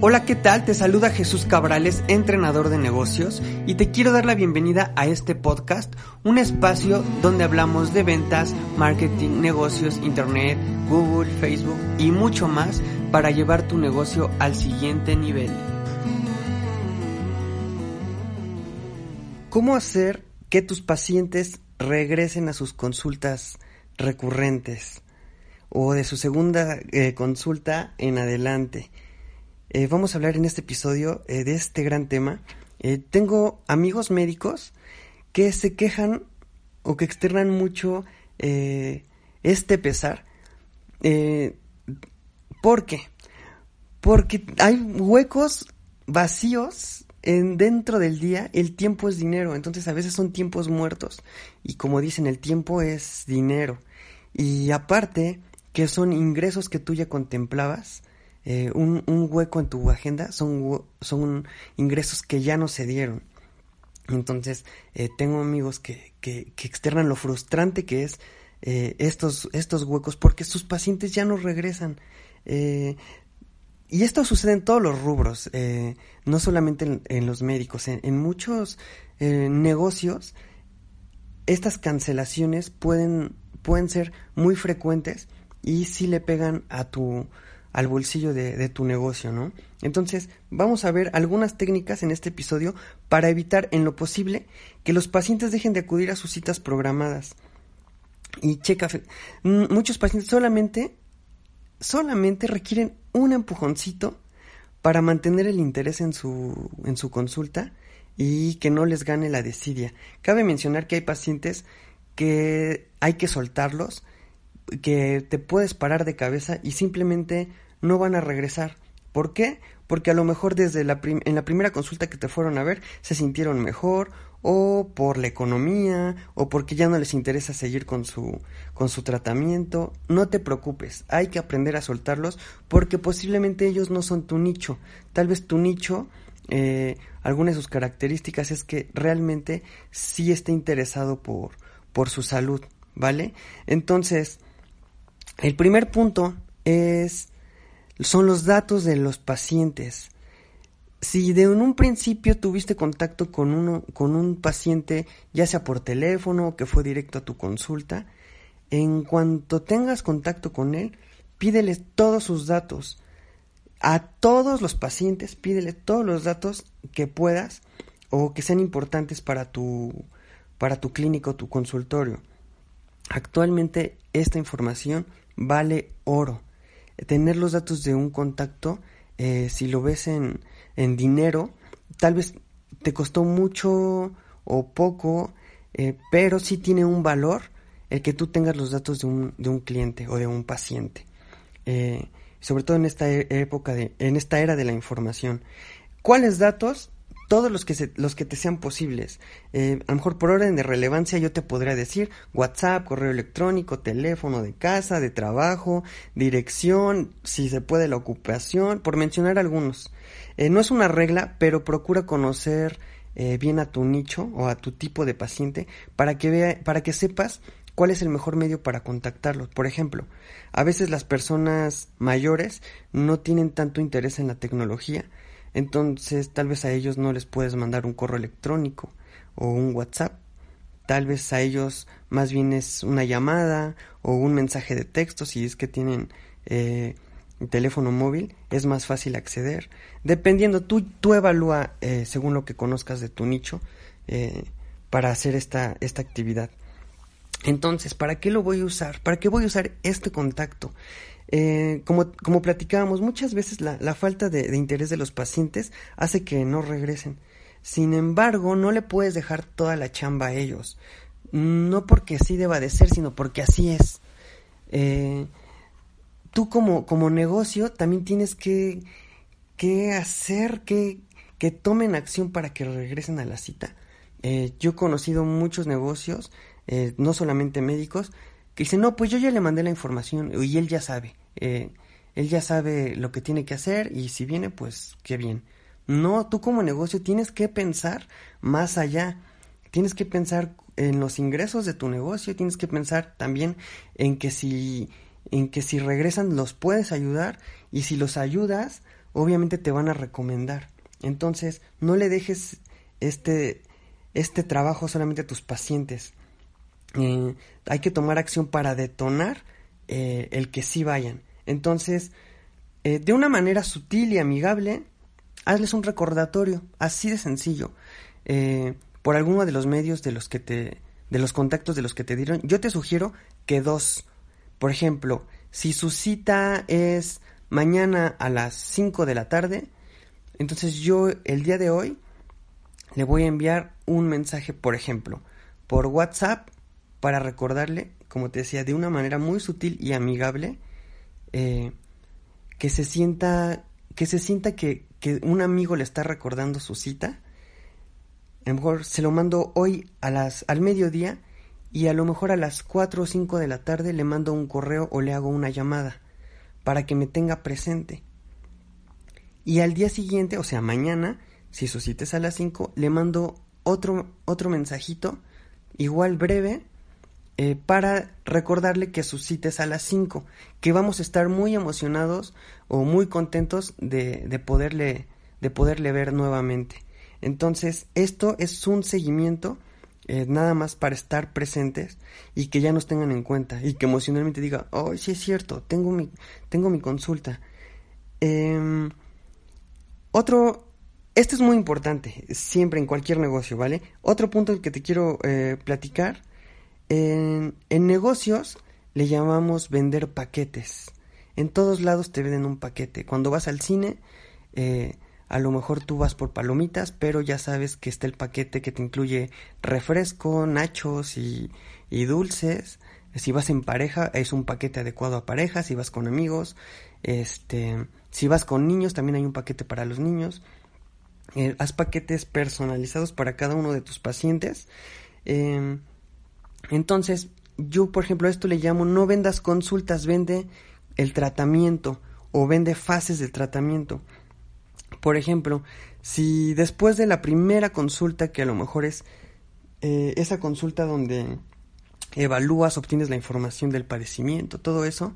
Hola, ¿qué tal? Te saluda Jesús Cabrales, entrenador de negocios, y te quiero dar la bienvenida a este podcast, un espacio donde hablamos de ventas, marketing, negocios, internet, Google, Facebook y mucho más para llevar tu negocio al siguiente nivel. ¿Cómo hacer que tus pacientes regresen a sus consultas recurrentes o de su segunda eh, consulta en adelante? Eh, vamos a hablar en este episodio eh, de este gran tema. Eh, tengo amigos médicos que se quejan o que externan mucho este pesar. ¿Por qué? Porque hay huecos vacíos en, dentro del día. El tiempo es dinero, entonces a veces son tiempos muertos. Y como dicen, el tiempo es dinero. Y aparte que son ingresos que tú ya contemplabas eh, un, hueco en tu agenda son, son ingresos que ya no se dieron. Entonces, eh, tengo amigos que, que, externan lo frustrante que es eh, estos, estos huecos porque sus pacientes ya no regresan. y esto sucede en todos los rubros, no solamente en, los médicos, en, muchos negocios estas cancelaciones pueden, pueden ser muy frecuentes y si le pegan a tu, al bolsillo de, tu negocio, ¿no? Entonces, vamos a ver algunas técnicas en este episodio para evitar en lo posible que los pacientes dejen de acudir a sus citas programadas. Y checa, muchos pacientes solamente, solamente requieren un empujoncito para mantener el interés en su, en su consulta y que no les gane la desidia. Cabe mencionar que hay pacientes que hay que soltarlos, que te puedes parar de cabeza y simplemente no van a regresar. ¿Por qué? Porque a lo mejor desde la en la primera consulta que te fueron a ver se sintieron mejor o por la economía o porque ya no les interesa seguir con su con su tratamiento. No te preocupes, hay que aprender a soltarlos porque posiblemente ellos no son tu nicho. Tal vez tu nicho eh, alguna de sus características es que realmente sí esté interesado por, por su salud, ¿vale? Entonces, el primer punto es son los datos de los pacientes. Si de un principio tuviste contacto con, uno, con un paciente, ya sea por teléfono o que fue directo a tu consulta, en cuanto tengas contacto con él, pídele todos sus datos. A todos los pacientes, pídele todos los datos que puedas o que sean importantes para tu, para tu clínico o tu consultorio. Actualmente esta información vale oro. Tener los datos de un contacto, eh, si lo ves en, en, dinero, tal vez te costó mucho o poco, eh, pero sí tiene un valor el que tú tengas los datos de un, de un cliente o de un paciente. Eh, sobre todo en esta e-, época, de, en esta era de la información. ¿Cuáles datos? Todos los que, se, los que te sean posibles. Eh, a lo mejor por orden de relevancia yo te podría decir WhatsApp, correo electrónico, teléfono de casa, de trabajo, dirección, si se puede la ocupación, por mencionar algunos. Eh, no es una regla, pero procura conocer eh, bien a tu nicho o a tu tipo de paciente para que, vea, para que sepas cuál es el mejor medio para contactarlos. Por ejemplo, a veces las personas mayores no tienen tanto interés en la tecnología, entonces tal vez a ellos no les puedes mandar un correo electrónico o un WhatsApp. Tal vez a ellos más bien es una llamada o un mensaje de texto si es que tienen eh, teléfono móvil, es más fácil acceder. Dependiendo, tú, tú evalúa eh, según lo que conozcas de tu nicho eh, para hacer esta, esta actividad. Entonces, ¿para qué lo voy a usar? ¿Para qué voy a usar este contacto? Eh, como, como platicábamos, muchas veces la, la falta de, interés de los pacientes hace que no regresen. Sin embargo, no le puedes dejar toda la chamba a ellos. No porque así deba de ser, sino porque así es. Eh, tú como, como negocio también tienes que, que hacer que, que tomen acción para que regresen a la cita. Eh, yo he conocido muchos negocios, no solamente médicos, que dice, no, pues yo ya le mandé la información y él ya sabe, eh, él ya sabe lo que tiene que hacer y si viene, pues qué bien. No, tú como negocio tienes que pensar más allá, tienes que pensar en los ingresos de tu negocio, tienes que pensar también en que si en que si regresan los puedes ayudar y si los ayudas obviamente te van a recomendar. Entonces, no le dejes este, este trabajo solamente a tus pacientes. Eh, hay que tomar acción para detonar eh, el que sí vayan. Entonces, eh, de una manera sutil y amigable, hazles un recordatorio, así de sencillo, por alguno de los medios de los que te, de los contactos de los que te dieron. Yo te sugiero que dos, por ejemplo, si su cita es mañana a las 5 de la tarde, entonces yo el día de hoy le voy a enviar un mensaje, por ejemplo, por WhatsApp para recordarle, como te decía, de una manera muy sutil y amigable, eh, que se sienta, que se sienta que, que, un amigo le está recordando su cita. A lo mejor se lo mando hoy a las, al mediodía y a lo mejor a las 4 o 5 de la tarde le mando un correo o le hago una llamada para que me tenga presente. Y al día siguiente, o sea, mañana, si su cita es a las 5, le mando otro, otro mensajito, igual breve, eh, para recordarle que su cita es a las 5, que vamos a estar muy emocionados o muy contentos de, de, poderle, de poderle ver nuevamente. Entonces, esto es un seguimiento eh, nada más para estar presentes y que ya nos tengan en cuenta y que emocionalmente diga, oh, sí es cierto, tengo mi, tengo mi consulta. Eh, otro, esto es muy importante, siempre en cualquier negocio, ¿vale? Otro punto que te quiero eh, platicar, en, en negocios le llamamos vender paquetes. En todos lados te venden un paquete. Cuando vas al cine, eh, a lo mejor tú vas por palomitas, pero ya sabes que está el paquete que te incluye refresco, nachos y, dulces. Si vas en pareja, es un paquete adecuado a pareja. Si vas con amigos, este, si vas con niños, también hay un paquete para los niños. Eh, haz paquetes personalizados para cada uno de tus pacientes. Eh, entonces, yo, por ejemplo, esto le llamo no vendas consultas, vende el tratamiento o vende fases del tratamiento. Por ejemplo, si después de la primera consulta, que a lo mejor es eh, esa consulta donde evalúas, obtienes la información del padecimiento, todo eso,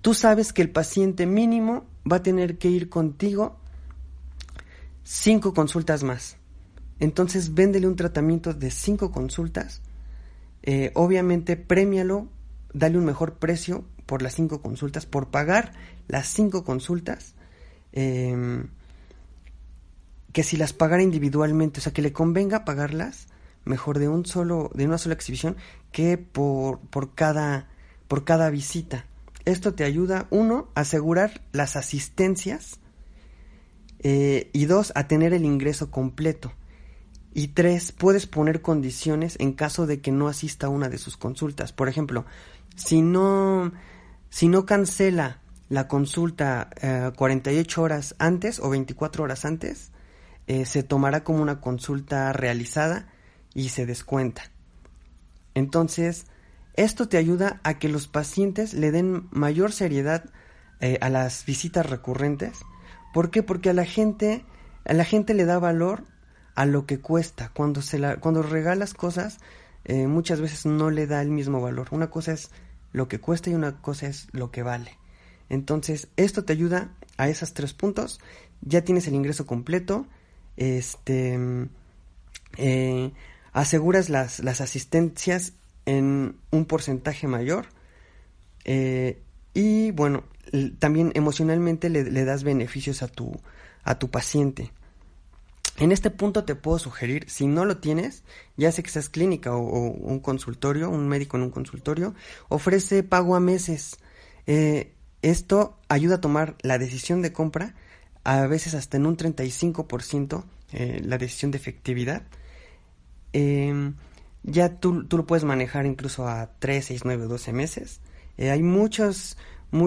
tú sabes que el paciente mínimo va a tener que ir contigo cinco consultas más. Entonces véndele un tratamiento de cinco consultas. Eh, obviamente premialo, dale un mejor precio por las cinco consultas, por pagar las cinco consultas. Eh, que si las pagara individualmente, o sea, que le convenga pagarlas mejor de un solo, de una sola exhibición que por, por cada, por cada visita. Esto te ayuda, uno, a asegurar las asistencias eh, y dos, a tener el ingreso completo. Y tres, puedes poner condiciones en caso de que no asista a una de sus consultas. Por ejemplo, si no, si no cancela la consulta 48 eh, horas antes o 24 horas antes, eh, se tomará como una consulta realizada y se descuenta. Entonces, esto te ayuda a que los pacientes le den mayor seriedad eh, a las visitas recurrentes. ¿Por qué? Porque a la gente, a la gente le da valor a lo que cuesta. Cuando se la, cuando regalas cosas, eh, muchas veces no le da el mismo valor. Una cosa es lo que cuesta y una cosa es lo que vale. Entonces, esto te ayuda a esos tres puntos. Ya tienes el ingreso completo. Este eh, aseguras las, las asistencias en un porcentaje mayor. Eh, y bueno, también emocionalmente le, das beneficios a tu, a tu paciente. En este punto te puedo sugerir, si no lo tienes, ya sé que seas clínica o, un consultorio, un médico en un consultorio, ofrece pago a meses. Eh, esto ayuda a tomar la decisión de compra, a veces hasta en un 35% eh, la decisión de efectividad. Eh, ya tú, tú, lo puedes manejar incluso a 3, 6, 9, 12 meses. Eh, hay muchas,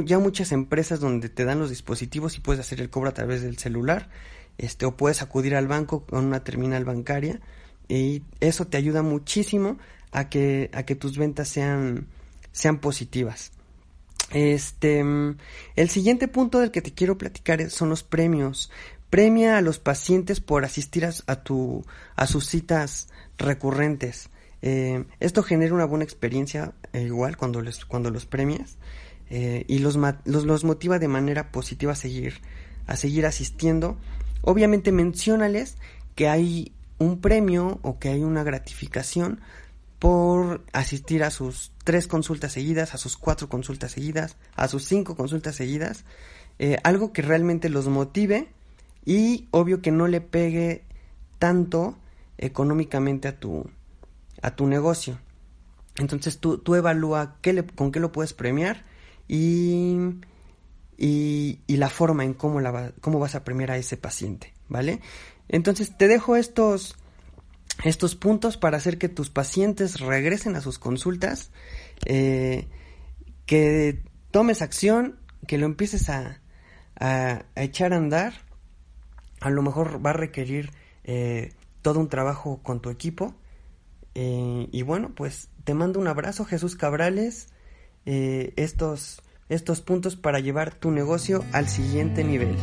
ya muchas empresas donde te dan los dispositivos y puedes hacer el cobro a través del celular, este, o puedes acudir al banco con una terminal bancaria y eso te ayuda muchísimo a que, a que tus ventas sean, sean positivas. Este, el siguiente punto del que te quiero platicar son los premios. Premia a los pacientes por asistir a, tu, a sus citas recurrentes. Eh, esto genera una buena experiencia eh, igual cuando, les, cuando los premias eh, y los, los, los, motiva de manera positiva a seguir, a seguir asistiendo. Obviamente menciónales que hay un premio o que hay una gratificación por asistir a sus tres consultas seguidas, a sus cuatro consultas seguidas, a sus cinco consultas seguidas, eh, algo que realmente los motive y obvio que no le pegue tanto económicamente a tu, a tu negocio. Entonces tú, tú evalúa con qué lo puedes premiar y, y, la forma en cómo, la, cómo vas a premiar a ese paciente, ¿vale? Entonces te dejo estos, estos puntos para hacer que tus pacientes regresen a sus consultas, eh, que tomes acción, que lo empieces a, a, echar a andar. A lo mejor va a requerir eh, todo un trabajo con tu equipo. Eh, y bueno, pues te mando un abrazo, Jesús Cabrales. estos, estos puntos para llevar tu negocio al siguiente nivel.